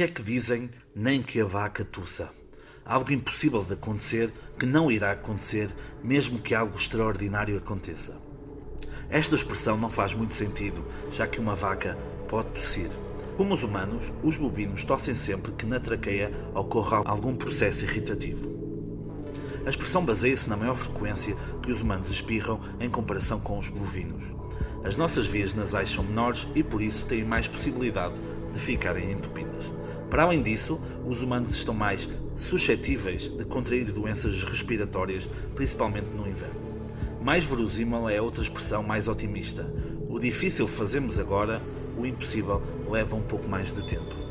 que é que dizem nem que a vaca tussa? Algo impossível de acontecer que não irá acontecer, mesmo que algo extraordinário aconteça. Esta expressão não faz muito sentido, já que uma vaca pode tossir. Como os humanos, os bovinos tossem sempre que na traqueia ocorra algum processo irritativo. A expressão baseia-se na maior frequência que os humanos espirram em comparação com os bovinos. As nossas vias nasais são menores e por isso têm mais possibilidade de ficarem entupidas. Para além disso, os humanos estão mais suscetíveis de contrair doenças respiratórias, principalmente no inverno. Mais verosímil é outra expressão mais otimista. O difícil fazemos agora, o impossível leva um pouco mais de tempo.